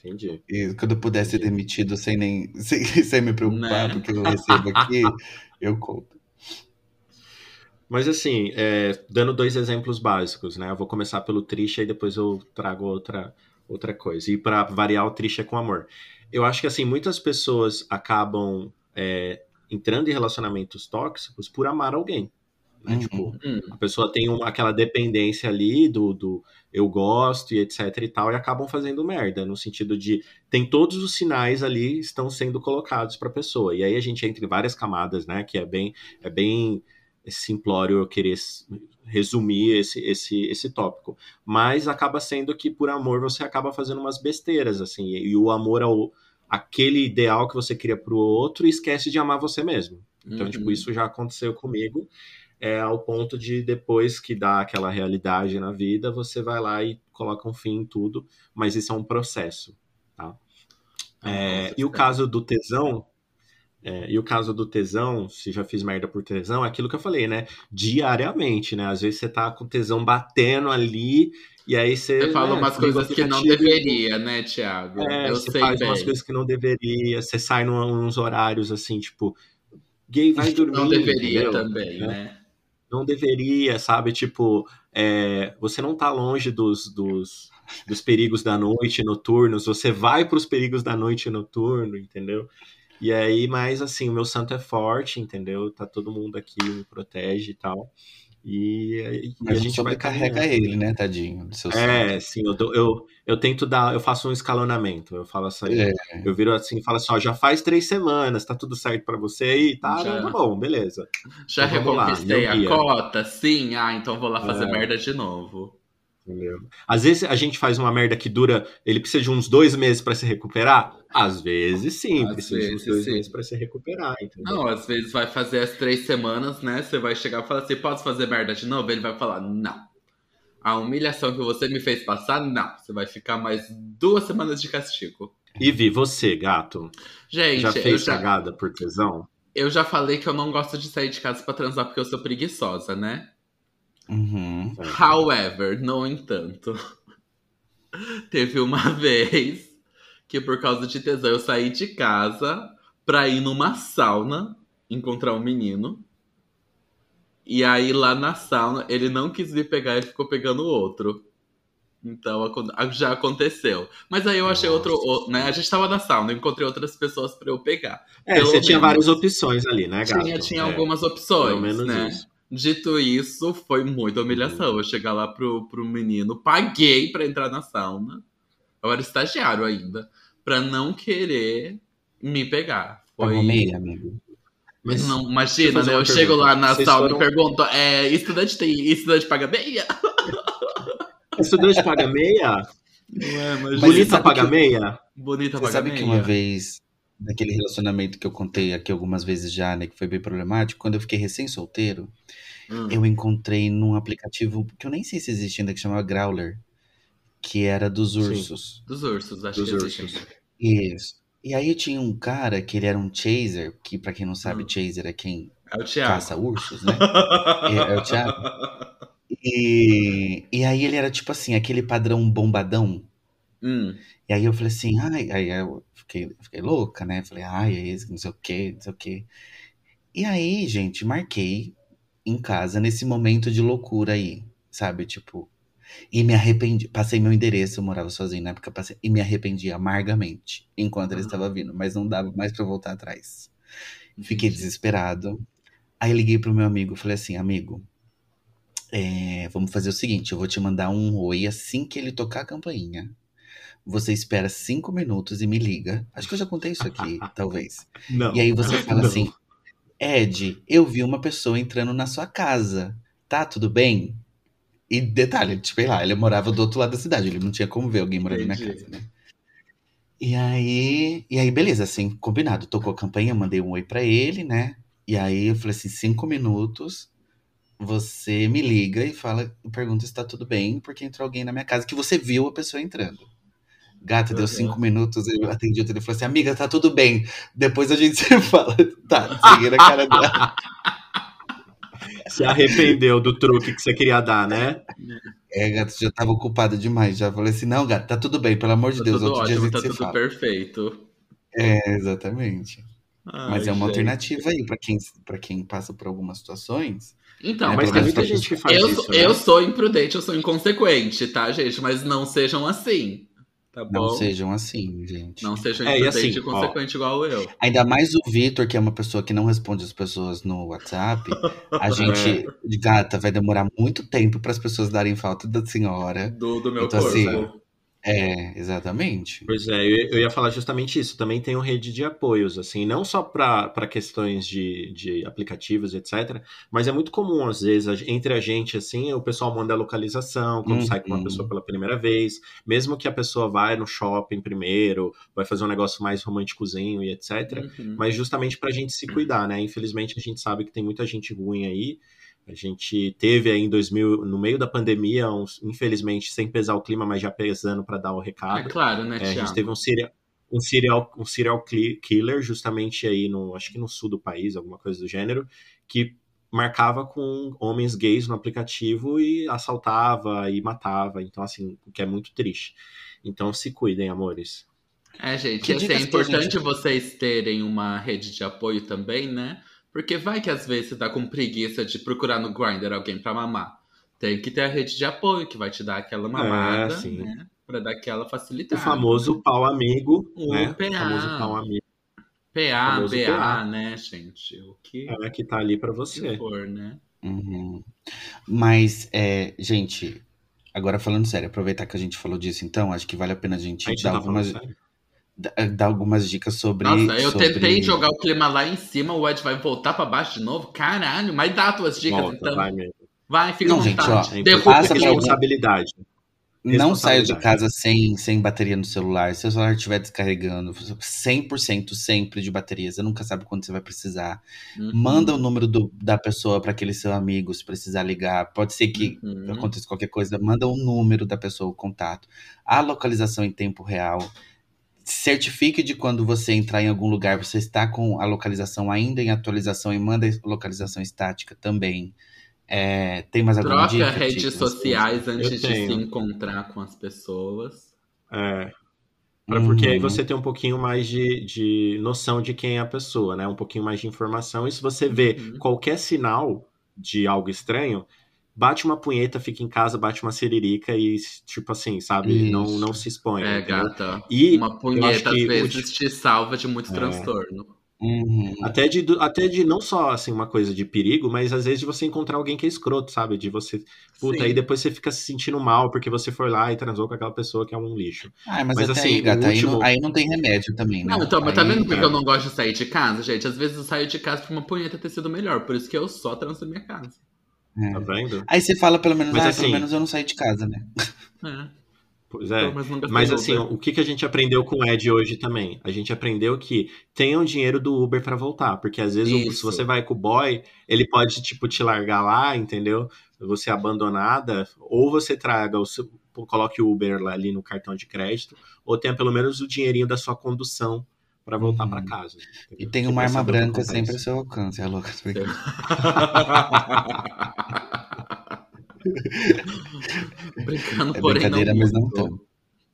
Entendi. E quando eu puder ser demitido sem nem sem, sem me preocupar, Né? porque eu recebo aqui, eu conto. Mas assim, é, dando dois exemplos básicos, né? Eu vou começar pelo triste e depois eu trago outra, outra coisa. E para variar, o triste é com amor. Eu acho que assim, muitas pessoas acabam é, entrando em relacionamentos tóxicos por amar alguém. Né? Uhum. Tipo, Hum, a pessoa tem uma, aquela dependência ali do, do eu gosto e etc e tal, e acabam fazendo merda, no sentido de tem todos os sinais ali estão sendo colocados para a pessoa. E aí a gente entra em várias camadas, né? Que é bem, é bem simplório eu querer resumir esse, esse, esse tópico. Mas acaba sendo que por amor você acaba fazendo umas besteiras, assim, e o amor ao aquele ideal que você cria para o outro e esquece de amar você mesmo. Então, uhum. tipo, isso já aconteceu comigo, é ao ponto de depois que dá aquela realidade na vida, você vai lá e coloca um fim em tudo, mas isso é um processo, tá? Ah, é, e o caso do tesão, é, e o caso do tesão, se já fiz merda por tesão, é aquilo que eu falei, né? Diariamente, né? Às vezes você tá com tesão batendo ali, e aí você. Você fala né, umas coisas que não deveria, né, Thiago? É, eu você sei faz bem. umas coisas que não deveria, você sai nos horários assim, tipo, gay vai dormir. Não deveria entendeu? também, né? né? Não deveria, sabe? Tipo, é, você não tá longe dos, dos, dos perigos da noite noturnos, você vai para os perigos da noite noturno, entendeu? E aí, mas assim, o meu santo é forte, entendeu? Tá todo mundo aqui me protege e tal. E, e a, gente vai carregar ele, né, tadinho? é, sim, eu, eu, eu tento dar, eu faço um escalonamento. Eu falo assim, é. eu viro assim, falo assim, ó, já faz três semanas, tá tudo certo para você aí, tá? Já. Tá bom, beleza. Já então, reconquistei lá, a cota, sim. Ah, então vou lá fazer é. merda de novo. Entendeu? Às vezes a gente faz uma merda que dura, ele precisa de uns dois meses para se recuperar. Às vezes sim, às precisa vezes, de dois sim. meses para se recuperar. Entendeu? Não, às vezes vai fazer as três semanas, né? Você vai chegar e falar assim: pode fazer merda de novo? Ele vai falar: não. A humilhação que você me fez passar, não. Você vai ficar mais duas semanas de castigo. E vi você, gato. Gente, já fez já... cagada por tesão? Eu já falei que eu não gosto de sair de casa para transar porque eu sou preguiçosa, né? Uhum. However, no entanto, teve uma vez que por causa de tesão eu saí de casa pra ir numa sauna encontrar um menino. E aí lá na sauna ele não quis me pegar, ele ficou pegando o outro. Então já aconteceu. Mas aí eu achei Nossa. outro, né? A gente tava na sauna, eu encontrei outras pessoas para eu pegar. É, Pelo você menos, tinha várias opções ali, né, gato? Tinha, tinha é, algumas opções, Pelo menos né? Isso. Dito isso, foi muita humilhação. Eu chegar lá pro, pro menino, paguei pra entrar na sauna. Eu era estagiário ainda. Pra não querer me pegar. Foi. meia, amigo. Mas não, imagina, né? Eu pergunta. chego lá na Vocês foram... e pergunto: é, estudante tem. Estudante paga meia? Estudante paga meia? Ué, mas Bonita paga que... meia? Bonita Você paga sabe meia. que uma vez daquele relacionamento que eu contei aqui algumas vezes já, né, que foi bem problemático, quando eu fiquei recém-solteiro, hum. eu encontrei num aplicativo que eu nem sei se existe ainda, que chamava Growler, que era dos ursos. Sim, dos ursos, acho dos que ursos. existe. Isso. E aí tinha um cara que ele era um chaser, que para quem não sabe, hum. chaser é quem é caça ursos, né? é, é o Thiago. E, e aí ele era tipo assim, aquele padrão bombadão. Hum. E aí eu falei assim, ai, aí eu fiquei, fiquei louca, né? Falei, ai, é isso, não sei o quê, não sei o quê. E aí, gente, marquei em casa nesse momento de loucura aí, sabe? Tipo, e me arrependi. Passei meu endereço, eu morava sozinho na época, passei, e me arrependi amargamente enquanto ele estava vindo, mas não dava mais para voltar atrás. Fiquei desesperado. Aí liguei pro meu amigo, falei assim, amigo, é, vamos fazer o seguinte, eu vou te mandar um oi assim que ele tocar a campainha. Você espera cinco minutos e me liga. Acho que eu já contei isso aqui, talvez. Não. E aí você fala não. assim: Ed, eu vi uma pessoa entrando na sua casa. Tá tudo bem? E detalhe, tipo, lá, ele morava do outro lado da cidade, ele não tinha como ver alguém morando Entendi. na minha casa, né? E aí, e aí, beleza, assim, combinado. Tocou a campanha, mandei um oi para ele, né? E aí eu falei assim: cinco minutos, você me liga e fala, pergunta se tá tudo bem, porque entrou alguém na minha casa que você viu a pessoa entrando. Gata, deu cinco minutos, eu atendi o telefone e falei assim, amiga, tá tudo bem. Depois a gente se fala. Tá, desliguei na cara dela. Se arrependeu do truque que você queria dar, né? É, gato, já tava ocupada demais. Já falei assim, não, gato, tá tudo bem, pelo amor de tá Deus. Tudo outro ótimo, dia tá tudo fala. perfeito. É, exatamente. Ai, Mas é uma gente. alternativa aí para quem, pra quem passa por algumas situações. Então, é, mas tem muita gente que faz eu, isso. Né? Eu sou imprudente, eu sou inconsequente, tá, gente? Mas não sejam assim. Tá não sejam assim, gente. Não sejam é, imprudente assim, e consequente ó, igual eu. Ainda mais o Vitor, que é uma pessoa que não responde as pessoas no WhatsApp. A gente, de gata, vai demorar muito tempo para as pessoas darem falta da senhora. Do, do meu então, corpo. Assim, É, exatamente. Pois é, eu, ia falar justamente isso. Também tem uma rede de apoios, assim, não só para questões de, de aplicativos, etc. Mas é muito comum, às vezes, a- entre a gente, assim, o pessoal manda a localização quando sai com uma Uhum. pessoa pela primeira vez. Mesmo que a pessoa vai no shopping primeiro, vai fazer um negócio mais românticozinho e etc. Uhum. Mas justamente pra gente se cuidar, né? Infelizmente a gente sabe que tem muita gente ruim aí. A gente teve aí em 2000, no meio da pandemia, uns- infelizmente, sem pesar o clima, mas já pesando pra dar o É recado. claro, né, É, a gente Thiago? teve um serial, um serial, um serial killer justamente aí no, acho que no sul do país, alguma coisa do gênero, que marcava com homens gays no aplicativo e assaltava e matava. Então, assim, o que é muito triste. Então, se cuidem, amores. É, gente, Que assim, é importante gente- vocês terem uma rede de apoio também, né? Porque vai que às vezes você tá com preguiça de procurar no Grindr alguém pra mamar. Tem que ter a rede de apoio que vai te dar aquela mamada, É, sim. né? Pra dar aquela O facilitada. famoso pau amigo, O né? PA. O famoso pau amigo PA, BA, PA. né, gente? O que é, que tá ali pra você. for, né? Uhum. Mas, é, gente, agora falando sério, aproveitar que a gente falou disso, então, acho que vale a pena a gente, A gente dar, tá algumas, sério. Dar, algumas dicas sobre. Nossa, eu sobre- tentei jogar o clima lá em cima, o Ed vai voltar pra baixo de novo? Caralho, mas dá tuas dicas Volta, então. vai mesmo. Vai, fica Não, à gente, ó, Derruba passa algum- Responsabilidade. Não saia de casa sem, sem bateria no celular. Se o celular estiver descarregando, 100% sempre de bateria. Você nunca sabe quando você vai precisar. Uhum. Manda o número do- da pessoa para aquele seu amigo, se precisar ligar. Pode ser que Uhum. aconteça qualquer coisa. Manda o número da pessoa, o contato. A localização em tempo real. Certifique de quando você entrar em algum lugar, você está com a localização ainda em atualização e manda a localização estática também. É, tem mais alguma Troca dica? redes Tica? sociais antes de se encontrar com as pessoas. É, Pra- Porque aí Uhum. você tem um pouquinho mais de, de noção de quem é a pessoa, né? Um pouquinho mais de informação. E se você vê Uhum. qualquer sinal de algo estranho, bate uma punheta, fica em casa, bate uma siririca e, tipo assim, sabe? Não, Isso. não se expõe. É, entendeu? gata. E Uma eu acho punheta às que o vezes te salva de muito É. transtorno. Uhum. Até de, até de não só assim uma coisa de perigo, mas às vezes de você encontrar alguém que é escroto, sabe? De você. Puta, Sim. aí depois você fica se sentindo mal porque você foi lá e transou com aquela pessoa que é um lixo. Ah, mas, Mas, assim, aí, gata, o aí, não, último- aí não tem remédio também, né? Não, então, mas tá Aí- vendo porque é. eu não gosto de sair de casa, gente? Às vezes eu saio de casa pra uma punheta ter sido melhor. Por isso que eu só transo na minha casa. É. Tá vendo? Aí você fala pelo menos, Mas ah, assim- pelo menos eu não saí de casa, né? É. Pois é. Mas assim, Uber. o que, que a gente aprendeu com o Ed hoje também? A gente aprendeu que tenham dinheiro do Uber pra voltar, porque às vezes o- se Isso. você vai com o boy, ele pode tipo te largar lá, entendeu? Você abandonada, ou você traga o seu, coloque o Uber lá ali no cartão de crédito, ou tenha pelo menos o dinheirinho da sua condução pra voltar Uhum. pra casa. E entendeu? tem Você uma arma branca sempre a seu alcance, é louco. Brincando, É porém brincadeira, não mas não.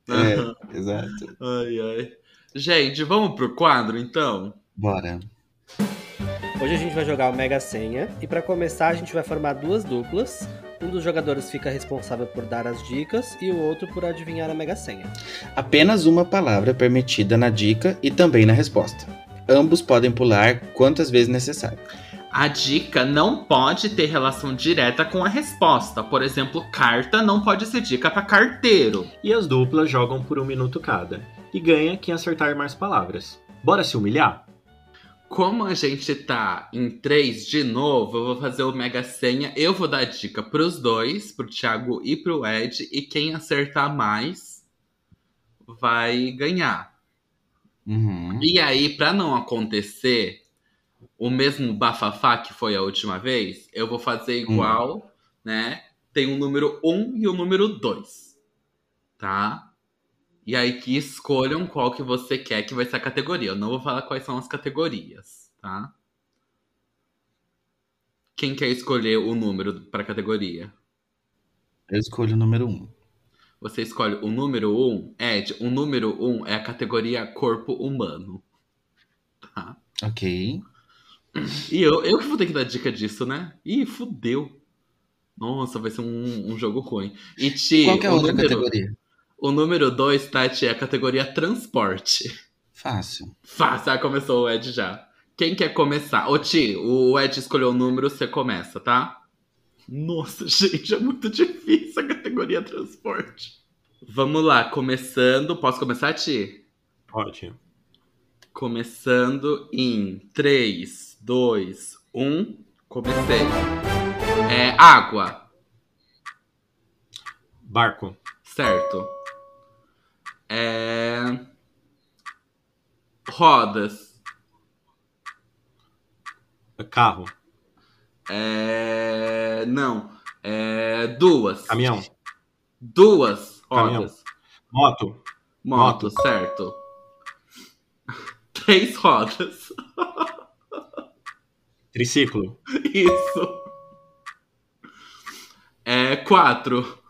Aham. É, exato. Ai, ai. Gente, vamos pro quadro, então? Bora. Hoje a gente vai jogar o Mega Senha e para começar a gente vai formar duas duplas. Um dos jogadores fica responsável por dar as dicas e o outro por adivinhar a Mega Senha. Apenas uma palavra é permitida na dica e também na resposta. Ambos podem pular quantas vezes necessário. A dica não pode ter relação direta com a resposta. Por exemplo, carta não pode ser dica pra carteiro. E as duplas jogam por um minuto cada. E ganha quem acertar mais palavras. Bora se humilhar? Como a gente tá em três de novo, eu vou fazer o Mega Senha. Eu vou dar dica pros dois, pro Thiago e pro Ed. E quem acertar mais vai ganhar. Uhum. E aí, pra não acontecer o mesmo bafafá que foi a última vez, eu vou fazer igual, né? Tem o número 1 e o número 2. Tá? E aí que escolham qual que você quer que vai ser a categoria. Eu não vou falar quais são as categorias, tá? Quem quer escolher o número pra categoria? Eu escolho o número um. Você escolhe o número 1. Ed, o número 1 é a categoria corpo humano. Tá? Ok. E eu, eu que vou ter que dar dica disso, né? Ih, fudeu. Nossa, vai ser um, um jogo ruim. E Ti, Qual que é a outra número, categoria? O número 2, Tati, é a categoria transporte. Fácil. Fácil, ah, começou o Ed já. Quem quer começar? Ô Ti, o Ed escolheu o número, você começa, tá? Nossa, gente, é muito difícil a categoria transporte. Vamos lá, começando. Posso começar, Ti? Pode. Começando em 3, 2, 1. Comecei. É água, Barco. certo. É. Rodas. Carro. É. Não. É. Duas. Caminhão. Duas Caminhão. rodas. Moto. Moto, certo. Três rodas. Triciclo. Isso. É quatro.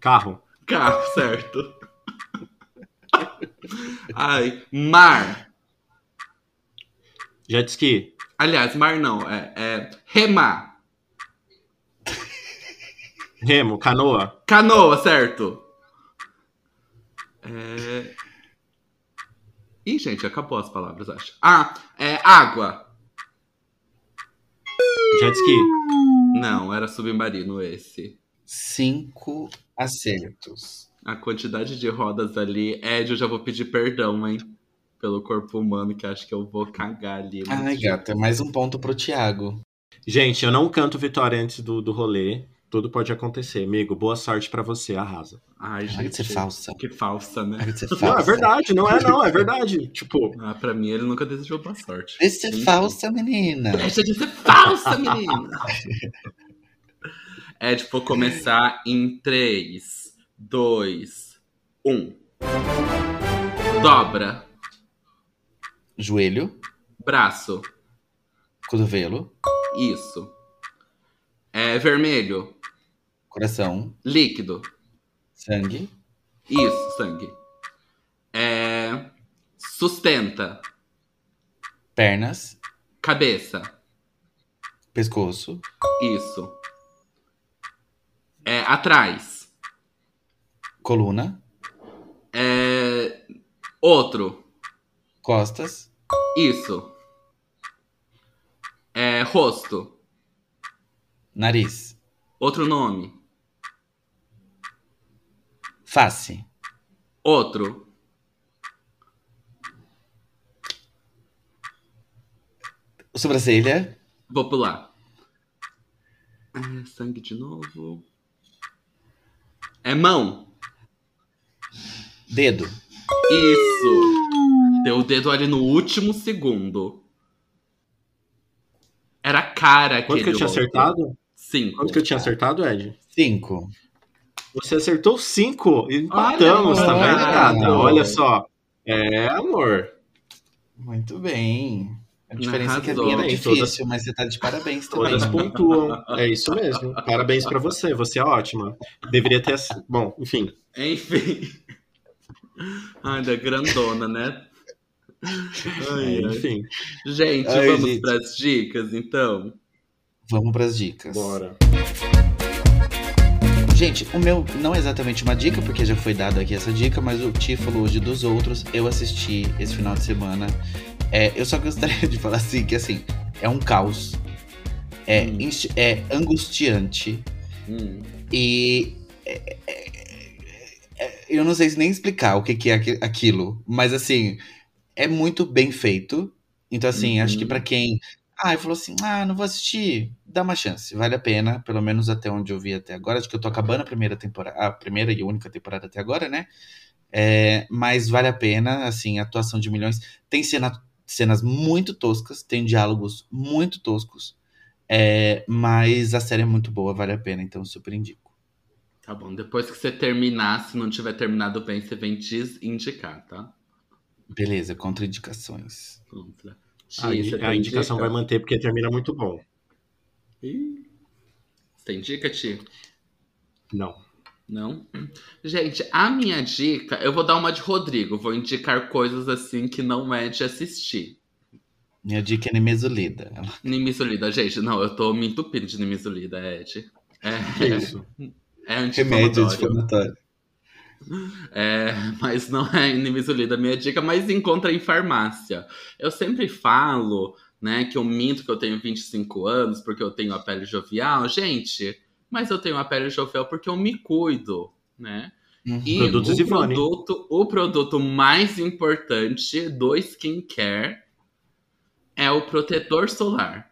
Carro. Carro, certo. Ai, mar. Jet ski. Aliás, mar não. É, é remar. Remo. Canoa. Canoa, certo. É... Ih, gente, acabou as palavras, acho. Ah, é água. Jet ski. Não, era submarino esse. Cinco acertos. A quantidade de rodas ali. Ed, eu já vou pedir perdão, hein? Pelo corpo humano, que acho que eu vou cagar ali. Ai, gata, mais um ponto pro Thiago. Gente, eu não canto vitória antes do, do rolê. Tudo pode acontecer. Amigo, boa sorte pra você. Arrasa. Ai, Para de ser gente. falsa. Que falsa, né? Para falsa. Não, é verdade. Não é não. É verdade. tipo, Ah, pra mim, ele nunca desejou boa sorte. Deixa de ser falsa, menina. Deixa de ser falsa, menina! Ed, vou começar em 3, 2, 1. Dobra. Joelho, Braço. cotovelo, Isso. É vermelho. coração, Líquido. sangue, Isso, sangue. É. Sustenta. pernas, Cabeça. pescoço, Isso. É atrás. coluna, É. Outro. costas, Isso. É rosto. nariz, Outro nome. face, Outro. sobrancelha, Vou pular. É, sangue de novo. É mão. dedo, Isso. Deu o dedo ali no último segundo. Era a cara quanto que eu tinha outro. acertado? Cinco. Quanto que eu tinha acertado, Ed? cinco. Você acertou cinco. Empatamos, tá vendo? Olha só. É, amor. Muito bem. A diferença é que a minha era Bem, difícil, todas- mas você tá de parabéns também. Todas pontuam. É isso mesmo. Parabéns pra você. Você é ótima. Deveria ter. Bom, enfim. Enfim. Ai, da grandona, né? Ai, É, enfim. Gente, Ai, vamos gente. pras dicas, então? Vamos pras dicas. Bora. Gente, o meu não é exatamente uma dica, porque já foi dada aqui essa dica, mas o Ti falou hoje dos outros. Eu assisti esse final de semana. É, eu só gostaria de falar assim, que assim, é um caos. É, Hum. é angustiante. Hum. E. é- é- é- eu não sei se nem explicar o que, que é aqui- aquilo, mas assim, é muito bem feito. Então, assim, Uhum. acho que pra quem. Ah, falou assim: ah, não vou assistir, dá uma chance, vale a pena, pelo menos até onde eu vi até agora. Acho que eu tô acabando a primeira temporada, a primeira e única temporada até agora, né? É, mas vale a pena, assim, atuação de milhões. Tem cena, cenas muito toscas, tem diálogos muito toscos, é, mas a série é muito boa, vale a pena, então eu super indico. Tá bom, depois que você terminar, se não tiver terminado bem, você vem desindicar, tá? Beleza, contraindicações. Pronto. A, Ti, você a indicação dica? vai manter porque termina muito bom. Ih. Você tem dica, Ti? Não. Não? Gente, a minha dica, eu vou dar uma de Rodrigo. Vou indicar coisas assim que não é de assistir. Minha dica é Nemesolida. Nimisolida, gente, não, eu tô me entupindo de Nimisolida, Ed. Que É, isso? é Remédio anti-inflamatório. É, mas não é Nimisolida a minha dica, mas encontra em farmácia. Eu sempre falo, né, que eu minto que eu tenho 25 anos porque eu tenho a pele jovial. Gente, mas eu tenho a pele jovial porque eu me cuido. né? Uhum. E Produtos o Ivone. produto, o produto mais importante do skincare é o protetor solar.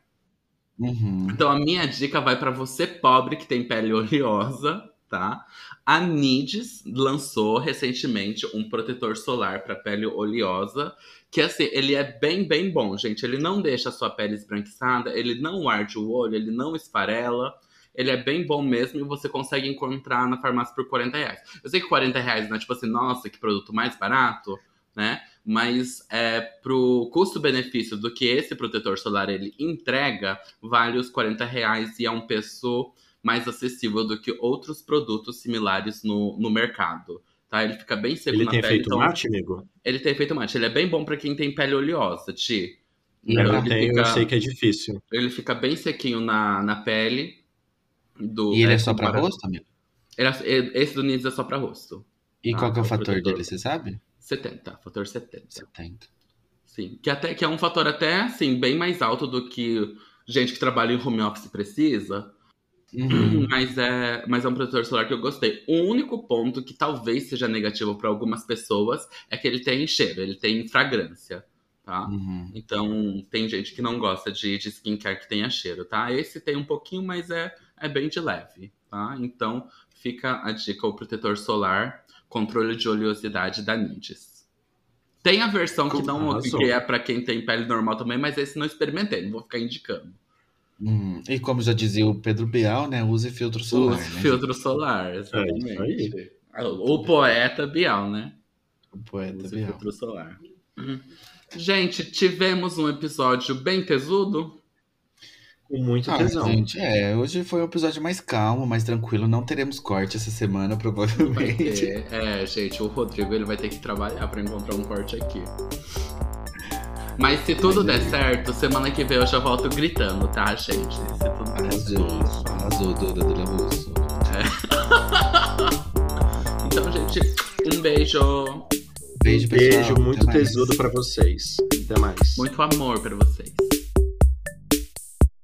Uhum. Então a minha dica vai para você pobre que tem pele oleosa, tá? A Nides lançou recentemente um protetor solar para pele oleosa, que assim, ele é bem, bem bom, gente. Ele não deixa a sua pele esbranquiçada, ele não arde o olho, ele não esfarela. Ele é bem bom mesmo e você consegue encontrar na farmácia por 40 reais. Eu sei que 40 reais não é tipo assim, nossa, que produto mais barato, né? Mas é, pro custo-benefício do que esse protetor solar ele entrega, vale os 40 reais e é um preço mais acessível do que outros produtos similares no, no mercado. Tá? Ele fica bem seco Ele na tem pele. efeito então- mate, amigo? Ele tem efeito mate. Ele é bem bom pra quem tem pele oleosa, Ti. Eu Então, ele tenho, fica- eu sei que é difícil. ele fica bem sequinho na, na pele. Do, E ele é só pra comparado- rosto, amigo? Ele é- esse do Nids é só pra rosto. E Ah, qual que é o é o fator protetor. dele, você sabe? 70, fator 70. 70. Sim. Que, até, que é um fator até, assim, bem mais alto do que gente que trabalha em home office precisa. Uhum. Mas, é, mas é um protetor solar que eu gostei. O único ponto que talvez seja negativo para algumas pessoas é que ele tem cheiro, ele tem fragrância, tá? Uhum. Então, tem gente que não gosta de, de skincare que tenha cheiro, tá? Esse tem um pouquinho, mas é, é bem de leve, tá? Então, fica a dica, o protetor solar, controle de oleosidade da Ninjas. Tem a versão que não que é pra quem tem pele normal também, mas esse não experimentei, não vou ficar indicando. Uhum. E como já dizia o Pedro Bial, né? Use filtro solar, o né? filtro solar, É exatamente. o poeta Bial, né? O poeta Use Bial. filtro solar. Gente, tivemos um episódio bem tesudo. Com muito Ah, tesão. gente, é, hoje foi um episódio mais calmo, mais tranquilo. Não teremos corte essa semana, provavelmente. É, gente, o Rodrigo ele vai ter que trabalhar pra encontrar um corte aqui. Mas se tudo der certo, semana que vem eu já volto gritando, tá, gente? Se tudo der Arrasou, arrasou, Duda do Russo. Então, gente, um beijo. Beijo, pessoal. Beijo muito tesudo pra vocês. Até mais. Muito amor pra vocês.